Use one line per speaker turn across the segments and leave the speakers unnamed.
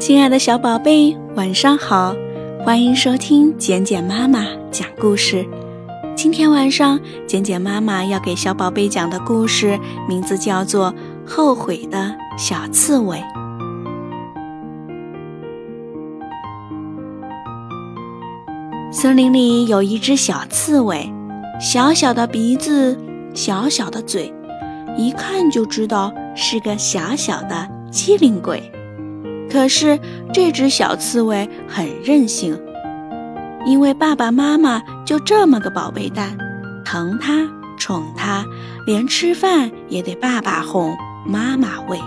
亲爱的小宝贝，晚上好！欢迎收听简简妈妈讲故事。今天晚上，简简妈妈要给小宝贝讲的故事名字叫做《后悔的小刺猬》。森林里有一只小刺猬，小小的鼻子，小小的嘴，一看就知道是个小小的机灵鬼。可是这只小刺猬很任性，因为爸爸妈妈就这么个宝贝蛋，疼它宠它，连吃饭也得爸爸哄，妈妈喂。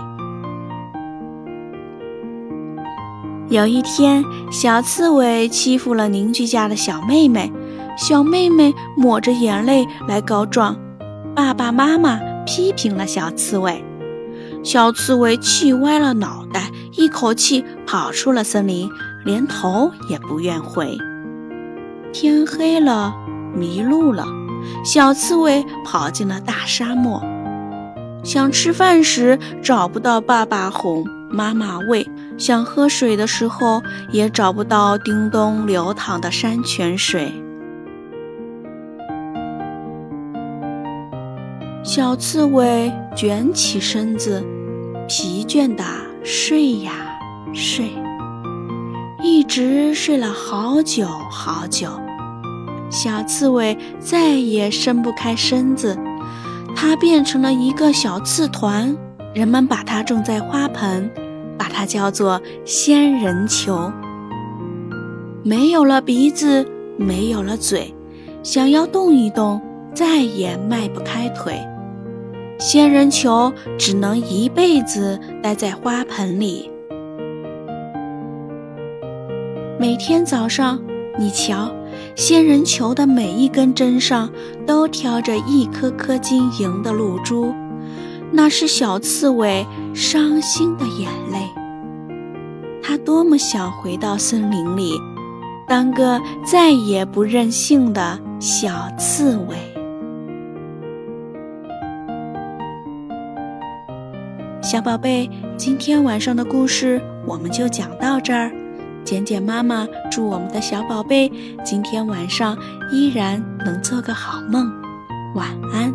有一天，小刺猬欺负了邻居家的小妹妹，小妹妹抹着眼泪来告状，爸爸妈妈批评了小刺猬，小刺猬气歪了脑袋。一口气跑出了森林，连头也不愿回。天黑了，迷路了，小刺猬跑进了大沙漠。想吃饭时找不到爸爸哄，妈妈喂；想喝水的时候也找不到叮咚流淌的山泉水。小刺猬卷起身子，疲倦的。睡呀睡，一直睡了好久好久。小刺猬再也伸不开身子，它变成了一个小刺团。人们把它种在花盆，把它叫做仙人球。没有了鼻子，没有了嘴，想要动一动，再也迈不开腿。仙人球只能一辈子待在花盆里。每天早上，你瞧，仙人球的每一根针上都挑着一颗颗晶莹的露珠，那是小刺猬伤心的眼泪。它多么想回到森林里，当个再也不任性的小刺猬。小宝贝，今天晚上的故事我们就讲到这儿。简简妈妈祝我们的小宝贝今天晚上依然能做个好梦，晚安。